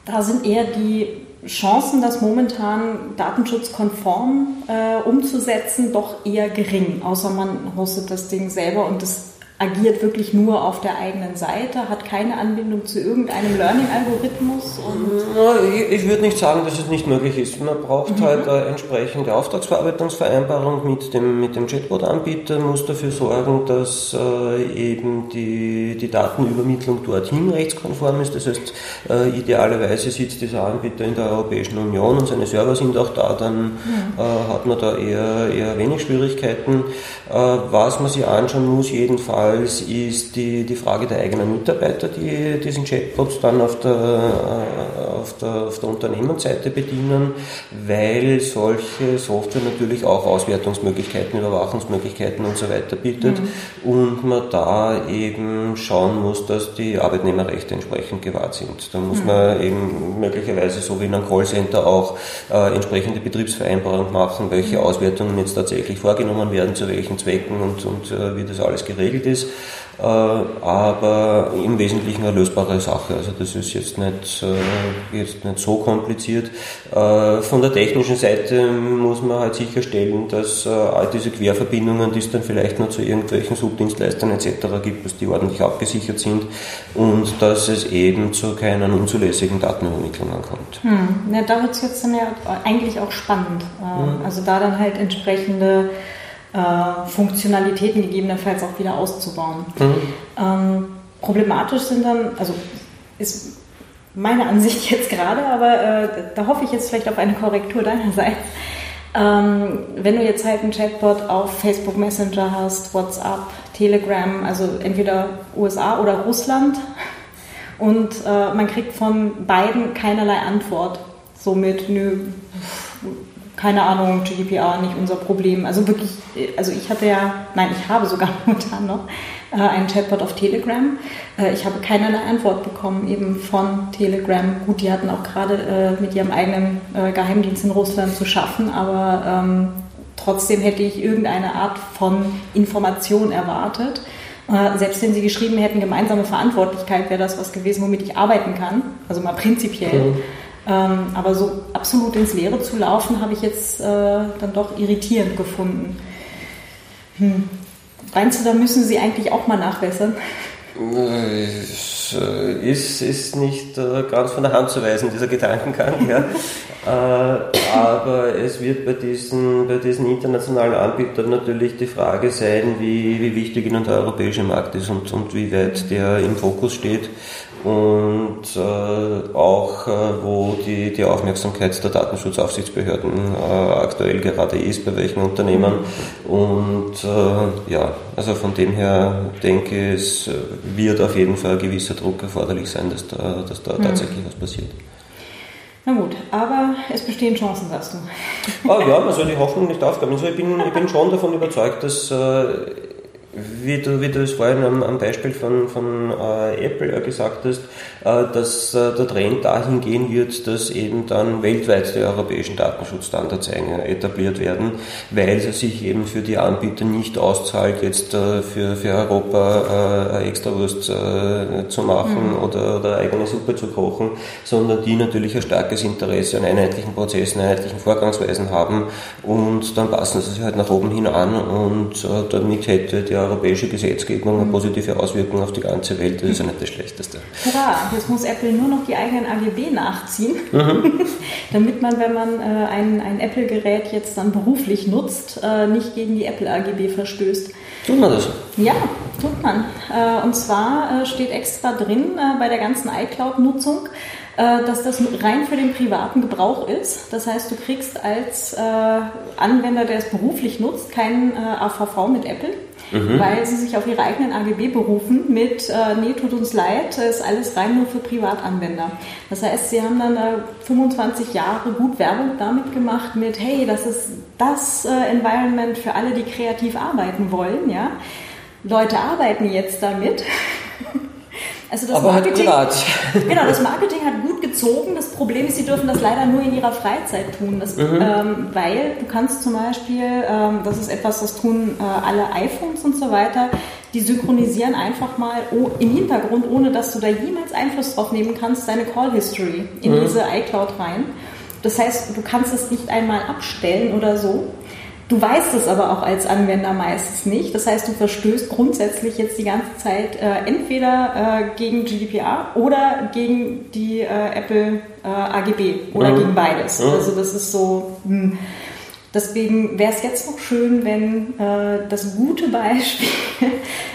da sind eher die Chancen, das momentan datenschutzkonform äh, umzusetzen, doch eher gering. Außer man hostet das Ding selber und das agiert wirklich nur auf der eigenen Seite, hat keine Anbindung zu irgendeinem Learning-Algorithmus? Ich würde nicht sagen, dass es nicht möglich ist. Man braucht mhm. halt eine entsprechende Auftragsverarbeitungsvereinbarung mit dem, mit dem Chatbot-Anbieter, muss dafür sorgen, dass äh, eben die, die Datenübermittlung dorthin rechtskonform ist. Das heißt, äh, idealerweise sitzt dieser Anbieter in der Europäischen Union und seine Server sind auch da, dann mhm. äh, hat man da eher, eher wenig Schwierigkeiten. Äh, was man sich anschauen muss, jedenfalls, Falls ist die, die Frage der eigenen Mitarbeiter, die diesen Chatbots dann auf der, äh, auf der, auf der Unternehmensseite bedienen, weil solche Software natürlich auch Auswertungsmöglichkeiten, Überwachungsmöglichkeiten und so weiter bietet mhm. und man da eben schauen muss, dass die Arbeitnehmerrechte entsprechend gewahrt sind. Da muss mhm. man eben möglicherweise so wie in einem Callcenter auch äh, entsprechende Betriebsvereinbarung machen, welche mhm. Auswertungen jetzt tatsächlich vorgenommen werden, zu welchen Zwecken und, und äh, wie das alles geregelt ist ist, äh, aber im Wesentlichen eine lösbare Sache. Also das ist jetzt nicht, äh, jetzt nicht so kompliziert. Äh, von der technischen Seite muss man halt sicherstellen, dass all diese Querverbindungen, die es dann vielleicht noch zu irgendwelchen Subdienstleistern etc. gibt, dass die ordentlich abgesichert sind und dass es eben zu keinen unzulässigen Datenübermittlungen kommt. Hm. Ja, da wird es jetzt dann ja eigentlich auch spannend. Hm. Also da dann halt entsprechende äh, Funktionalitäten gegebenenfalls auch wieder auszubauen. Mhm. Ähm, problematisch sind dann, also ist meine Ansicht jetzt gerade, aber äh, da hoffe ich jetzt vielleicht auf eine Korrektur deinerseits. Ähm, wenn du jetzt halt einen Chatbot auf Facebook Messenger hast, WhatsApp, Telegram, also entweder USA oder Russland und äh, man kriegt von beiden keinerlei Antwort. Somit, nö, keine Ahnung, GDPR nicht unser Problem. Also wirklich, also ich hatte ja, nein, ich habe sogar momentan noch äh, einen Chatbot auf Telegram. Äh, ich habe keinerlei Antwort bekommen eben von Telegram. Gut, die hatten auch gerade äh, mit ihrem eigenen äh, Geheimdienst in Russland zu schaffen, aber ähm, trotzdem hätte ich irgendeine Art von Information erwartet. Äh, selbst wenn sie geschrieben hätten, gemeinsame Verantwortlichkeit wäre das was gewesen, womit ich arbeiten kann, also mal prinzipiell. Mhm. Ähm, aber so absolut ins Leere zu laufen, habe ich jetzt äh, dann doch irritierend gefunden. Hm. Meinst du, da müssen Sie eigentlich auch mal nachbessern? Es äh, ist, ist nicht äh, ganz von der Hand zu weisen, dieser Gedankengang. Ja. Äh, aber es wird bei diesen, bei diesen internationalen Anbietern natürlich die Frage sein, wie, wie wichtig ihnen der europäische Markt ist und, und wie weit der im Fokus steht und äh, auch äh, wo die, die Aufmerksamkeit der Datenschutzaufsichtsbehörden äh, aktuell gerade ist, bei welchen Unternehmen. Und äh, ja, also von dem her denke ich, es wird auf jeden Fall ein gewisser Druck erforderlich sein, dass da, dass da mhm. tatsächlich was passiert. Na gut, aber es bestehen Chancen, sagst du. Oh ja, man soll die Hoffnung nicht aufgeben. Also ich bin, ich bin schon davon überzeugt, dass äh, wie du, wie du es vorhin am, am Beispiel von, von äh, Apple ja gesagt hast, äh, dass äh, der Trend dahin gehen wird, dass eben dann weltweit die europäischen Datenschutzstandards etabliert werden, weil es sich eben für die Anbieter nicht auszahlt, jetzt äh, für, für Europa äh, Extrawurst äh, zu machen mhm. oder, oder eigene Suppe zu kochen, sondern die natürlich ein starkes Interesse an einheitlichen Prozessen, einheitlichen Vorgangsweisen haben und dann passen sie sich halt nach oben hin an und damit hätte der europäische Gesetzgebung eine positive Auswirkung auf die ganze Welt, das ist ja nicht das Schlechteste. Hurra, jetzt muss Apple nur noch die eigenen AGB nachziehen, mhm. damit man, wenn man äh, ein, ein Apple-Gerät jetzt dann beruflich nutzt, äh, nicht gegen die Apple AGB verstößt. Tut man das? Ja, tut man. Äh, und zwar äh, steht extra drin äh, bei der ganzen iCloud-Nutzung, dass das rein für den privaten Gebrauch ist. Das heißt, du kriegst als Anwender, der es beruflich nutzt, keinen AVV mit Apple mhm. weil sie sich auf ihre eigenen AGB berufen mit, äh, nee, tut uns leid, ist alles rein nur für Privatanwender. Das heißt, sie haben dann äh, 25 Jahre gut Werbung damit gemacht mit, hey, das ist das äh, Environment für alle, die kreativ arbeiten wollen, ja. Leute arbeiten jetzt damit. Also das Aber halt Marketing, halt privat. Genau, das Marketing hat gut gezogen. Das Problem ist, sie dürfen das leider nur in ihrer Freizeit tun. Das, mhm. ähm, weil du kannst zum Beispiel, ähm, das ist etwas, das tun äh, alle iPhones und so weiter, die synchronisieren einfach mal oh, im Hintergrund, ohne dass du da jemals Einfluss drauf nehmen kannst, deine Call History in mhm. diese iCloud rein. Das heißt, du kannst es nicht einmal abstellen oder so. Du weißt es aber auch als Anwender meistens nicht. Das heißt, du verstößt grundsätzlich jetzt die ganze Zeit äh, entweder äh, gegen GDPR oder gegen die äh, Apple äh, AGB oder mhm. gegen beides. Mhm. Also das ist so. Mh. Hm. Deswegen wäre es jetzt noch schön, wenn äh, das gute Beispiel,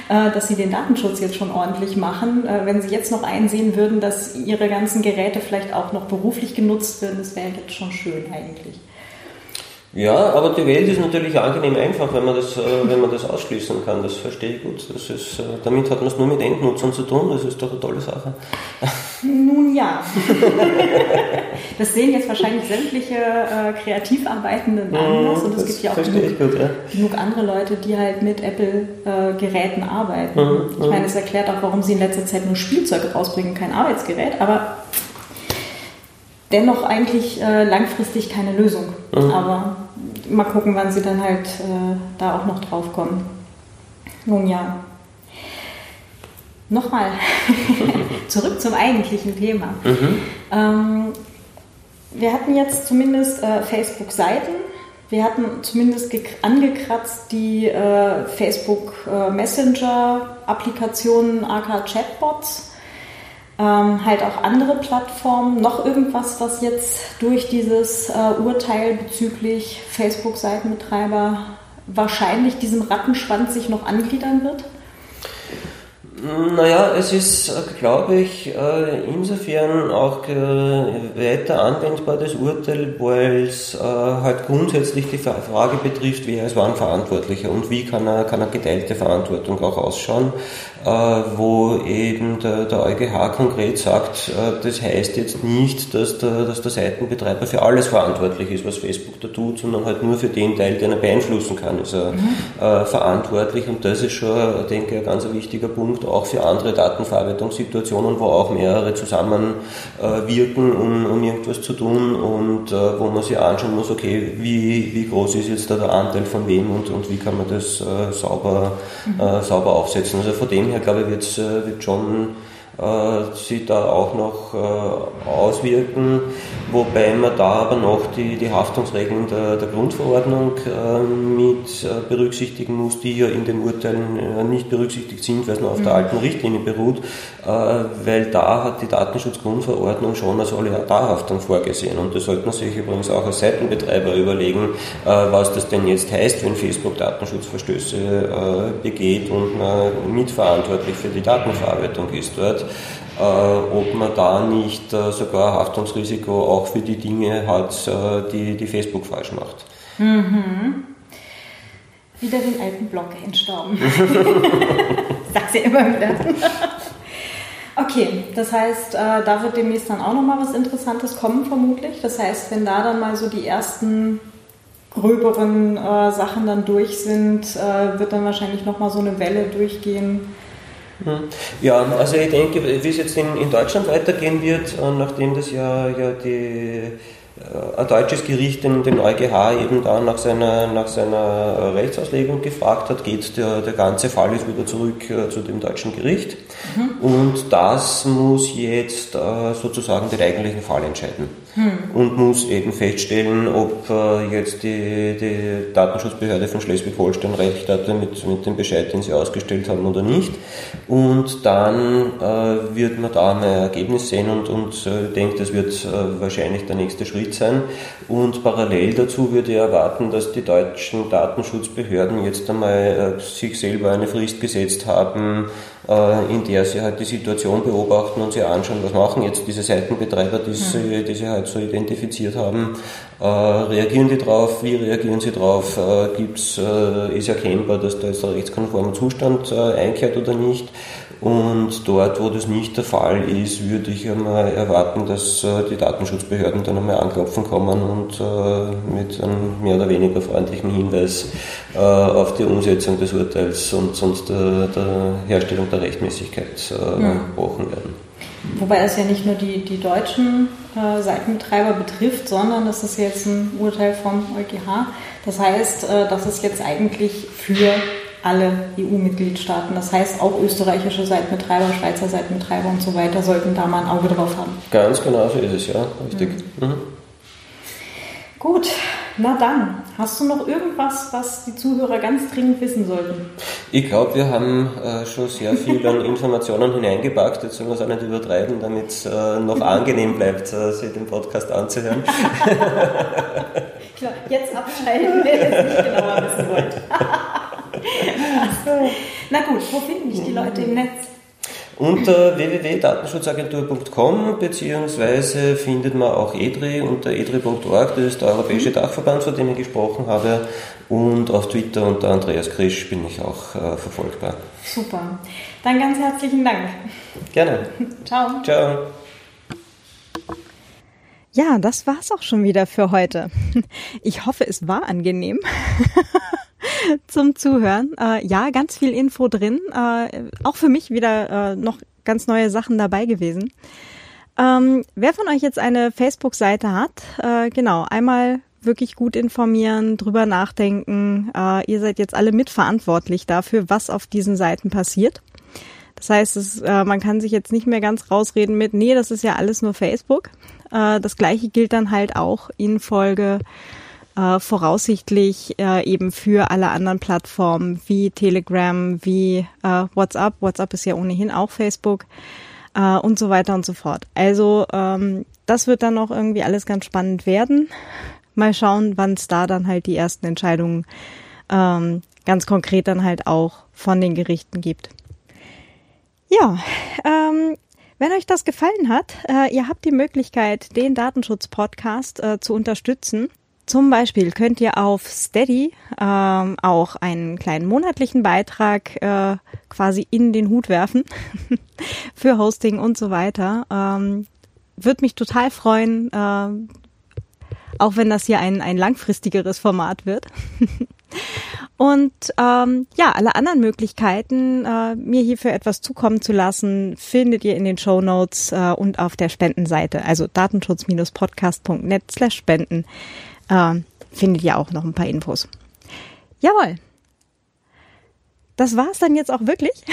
äh, dass sie den Datenschutz jetzt schon ordentlich machen, wenn sie jetzt noch einsehen würden, dass ihre ganzen Geräte vielleicht auch noch beruflich genutzt werden, das wäre jetzt schon schön eigentlich. Ja, aber die Welt ist natürlich angenehm einfach, wenn man das, äh, wenn man das ausschließen kann. Das verstehe ich gut. Das ist, äh, damit hat man es nur mit Endnutzern zu tun. Das ist doch eine tolle Sache. Nun ja. Das sehen jetzt wahrscheinlich sämtliche äh, Kreativarbeitenden anders. Und es gibt ja auch genug, gut, ja. genug, andere Leute, die halt mit Apple-Geräten äh, arbeiten. Mhm, ich meine, es erklärt auch, warum sie in letzter Zeit nur Spielzeug rausbringen, kein Arbeitsgerät. Aber dennoch eigentlich äh, langfristig keine Lösung. Mhm. Aber mal gucken, wann sie dann halt äh, da auch noch drauf kommen. Nun ja. Nochmal zurück zum eigentlichen Thema. Mhm. Ähm, wir hatten jetzt zumindest äh, Facebook-Seiten. Wir hatten zumindest angekratzt die äh, Facebook äh, Messenger-Applikationen, aka Chatbots ähm, halt auch andere Plattformen, noch irgendwas, was jetzt durch dieses äh, Urteil bezüglich Facebook-Seitenbetreiber wahrscheinlich diesem Rattenschwanz sich noch angliedern wird? Naja, es ist, glaube ich, äh, insofern auch äh, weiter anwendbar, das Urteil, weil es äh, halt grundsätzlich die Frage betrifft, wer ist wann Verantwortlicher und wie kann eine, kann eine geteilte Verantwortung auch ausschauen, wo eben der, der EuGH konkret sagt, das heißt jetzt nicht, dass der, dass der Seitenbetreiber für alles verantwortlich ist, was Facebook da tut, sondern halt nur für den Teil, den er beeinflussen kann, ist er mhm. verantwortlich und das ist schon, denke ich, ein ganz wichtiger Punkt auch für andere Datenverarbeitungssituationen, wo auch mehrere zusammenwirken, um, um irgendwas zu tun und äh, wo man sich anschauen muss, okay, wie, wie groß ist jetzt da der Anteil von wem und, und wie kann man das äh, sauber, mhm. äh, sauber aufsetzen. Also von dem her, glaube ich, wird wird schon äh, sich da auch noch äh, auswirken, wobei man da aber noch die, die Haftungsregeln der, der Grundverordnung äh, mit berücksichtigen muss, die ja in den Urteilen nicht berücksichtigt sind, weil es nur auf der mhm. alten Richtlinie beruht, weil da hat die Datenschutzgrundverordnung schon eine Solidarhaftung vorgesehen und das sollte man sich übrigens auch als Seitenbetreiber überlegen, was das denn jetzt heißt, wenn Facebook Datenschutzverstöße begeht und mitverantwortlich für die Datenverarbeitung ist dort. Äh, ob man da nicht äh, sogar Haftungsrisiko auch für die Dinge hat, äh, die, die Facebook falsch macht. Mhm. Wieder den alten Block entstauben. Sag sie immer wieder. Okay, das heißt, da wird demnächst dann auch nochmal was Interessantes kommen, vermutlich. Das heißt, wenn da dann mal so die ersten gröberen äh, Sachen dann durch sind, äh, wird dann wahrscheinlich nochmal so eine Welle durchgehen. Ja, also ich denke, wie es jetzt in, in Deutschland weitergehen wird, äh, nachdem das ja, ja die ein deutsches Gericht den, den EuGH eben da nach seiner, nach seiner Rechtsauslegung gefragt hat, geht der, der ganze Fall jetzt wieder zurück äh, zu dem deutschen Gericht. Mhm. Und das muss jetzt äh, sozusagen den eigentlichen Fall entscheiden. Mhm. Und muss eben feststellen, ob äh, jetzt die, die Datenschutzbehörde von Schleswig-Holstein recht hatte mit, mit dem Bescheid, den sie ausgestellt haben oder nicht. Und dann äh, wird man da ein Ergebnis sehen und, und äh, denkt, das wird äh, wahrscheinlich der nächste Schritt sein. Und parallel dazu würde ich erwarten, dass die deutschen Datenschutzbehörden jetzt einmal äh, sich selber eine Frist gesetzt haben, äh, in der sie halt die Situation beobachten und sich anschauen, was machen jetzt diese Seitenbetreiber, die, sie, mhm. die sie halt so identifiziert haben. Äh, reagieren die drauf? Wie reagieren sie drauf? Gibt's, ist erkennbar, dass da jetzt ein rechtskonformer Zustand einkehrt oder nicht? Und dort, wo das nicht der Fall ist, würde ich einmal erwarten, dass äh, die Datenschutzbehörden dann einmal anklopfen kommen und äh, mit einem mehr oder weniger freundlichen Hinweis äh, auf die Umsetzung des Urteils und sonst der, der Herstellung der Rechtmäßigkeit ja. gebrochen werden. Wobei es ja nicht nur die, die deutschen äh, Seitenbetreiber betrifft, sondern das ist jetzt ein Urteil vom EuGH. Das heißt, äh, das ist jetzt eigentlich für alle EU-Mitgliedstaaten. Das heißt, auch österreichische Seitenbetreiber, Schweizer Seitenbetreiber und so weiter sollten da mal ein Auge drauf haben. Ganz genau so ist es, ja, richtig. Mhm. Mhm. Gut, na dann, hast du noch irgendwas, was die Zuhörer ganz dringend wissen sollten? Ich glaube, wir haben äh, schon sehr viel an Informationen hineingepackt. Jetzt sollen wir es auch nicht übertreiben, damit es äh, noch angenehm bleibt, äh, sich den Podcast anzuhören. Klar, jetzt abschalten, wenn ihr es nicht genauer wissen wollt. Na gut, wo finden dich die Leute im Netz? Unter www.datenschutzagentur.com beziehungsweise findet man auch EDRI unter edri.org, das ist der Europäische Dachverband, von dem ich gesprochen habe. Und auf Twitter unter Andreas Krisch bin ich auch äh, verfolgbar. Super. Dann ganz herzlichen Dank. Gerne. Ciao. Ciao. Ja, das war's auch schon wieder für heute. Ich hoffe, es war angenehm. zum Zuhören. Äh, ja, ganz viel Info drin. Äh, auch für mich wieder äh, noch ganz neue Sachen dabei gewesen. Ähm, wer von euch jetzt eine Facebook-Seite hat, äh, genau, einmal wirklich gut informieren, drüber nachdenken. Äh, ihr seid jetzt alle mitverantwortlich dafür, was auf diesen Seiten passiert. Das heißt, es, äh, man kann sich jetzt nicht mehr ganz rausreden mit, nee, das ist ja alles nur Facebook. Äh, das gleiche gilt dann halt auch in Folge äh, voraussichtlich äh, eben für alle anderen Plattformen wie Telegram, wie äh, WhatsApp. WhatsApp ist ja ohnehin auch Facebook äh, und so weiter und so fort. Also ähm, das wird dann auch irgendwie alles ganz spannend werden. Mal schauen, wann es da dann halt die ersten Entscheidungen ähm, ganz konkret dann halt auch von den Gerichten gibt. Ja, ähm, wenn euch das gefallen hat, äh, ihr habt die Möglichkeit, den Datenschutz-Podcast äh, zu unterstützen. Zum Beispiel könnt ihr auf Steady ähm, auch einen kleinen monatlichen Beitrag äh, quasi in den Hut werfen für Hosting und so weiter. Ähm, Würde mich total freuen, äh, auch wenn das hier ein, ein langfristigeres Format wird. Und ähm, ja, alle anderen Möglichkeiten, äh, mir hierfür etwas zukommen zu lassen, findet ihr in den Show Notes äh, und auf der Spendenseite, also datenschutz-podcast.net slash spenden äh, findet ihr auch noch ein paar Infos. Jawohl. Das war's dann jetzt auch wirklich.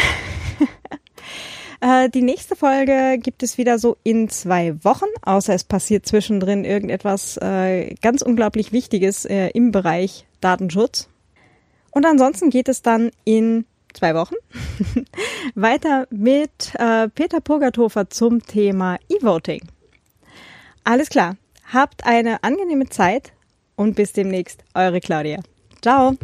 äh, die nächste Folge gibt es wieder so in zwei Wochen, außer es passiert zwischendrin irgendetwas äh, ganz unglaublich Wichtiges äh, im Bereich Datenschutz. Und ansonsten geht es dann in zwei Wochen weiter mit äh, Peter Purgathofer zum Thema E-Voting. Alles klar. Habt eine angenehme Zeit und bis demnächst, eure Claudia. Ciao!